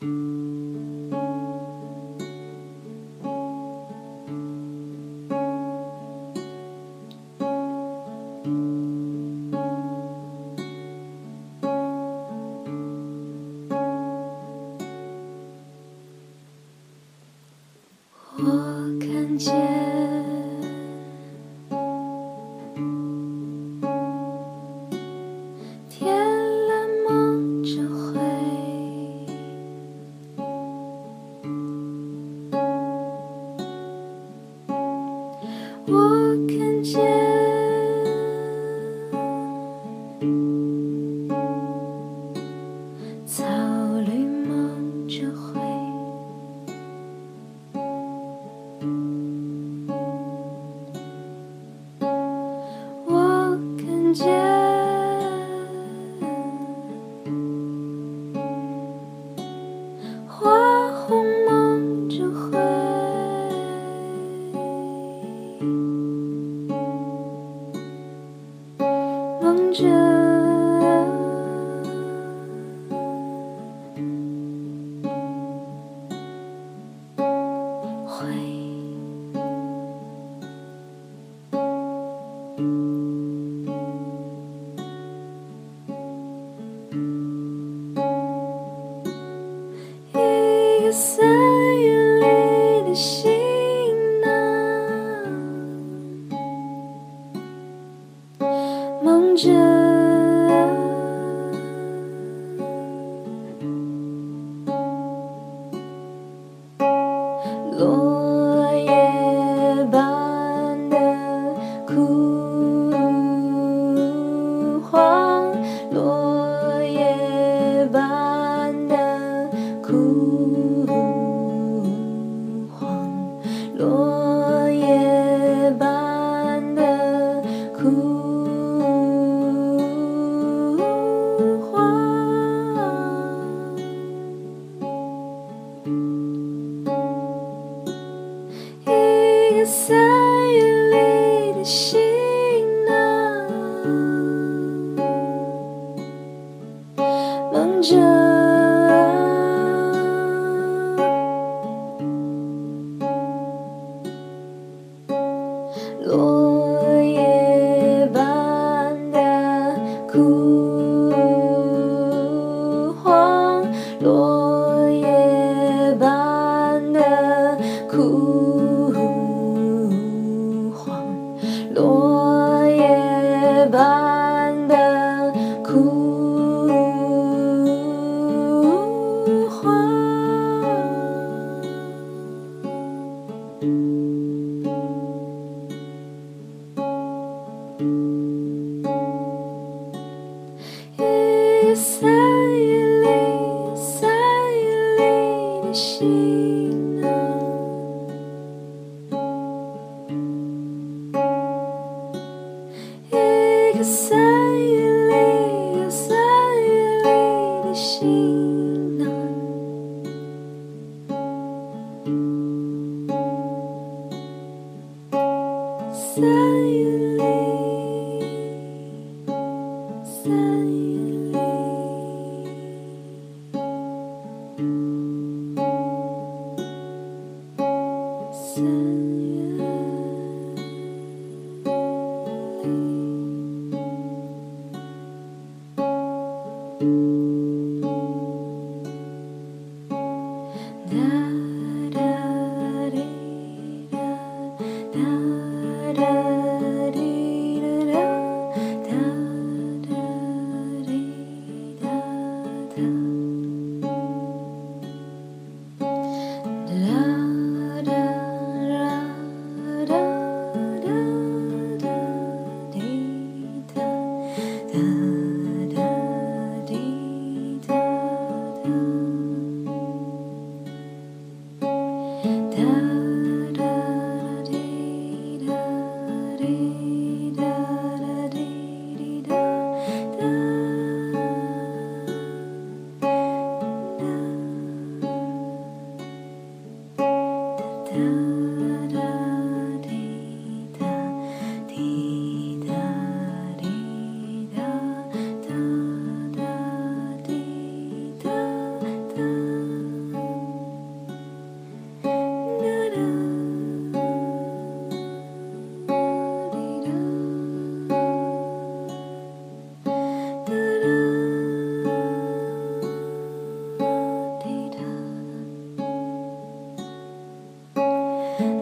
Mm-hmm. 我看见着，回。着，落叶般的枯黄，落叶般的枯黄。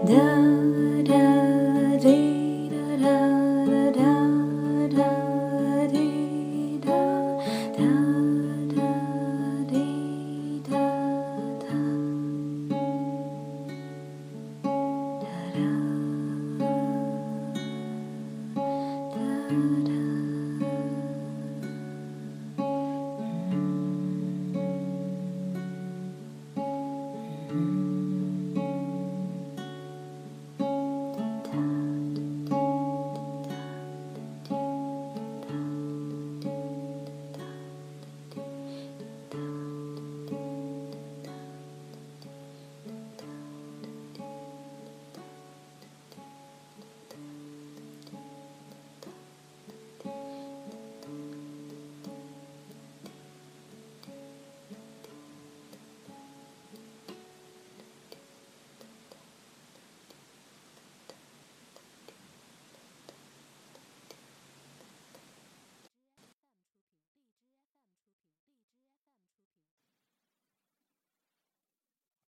的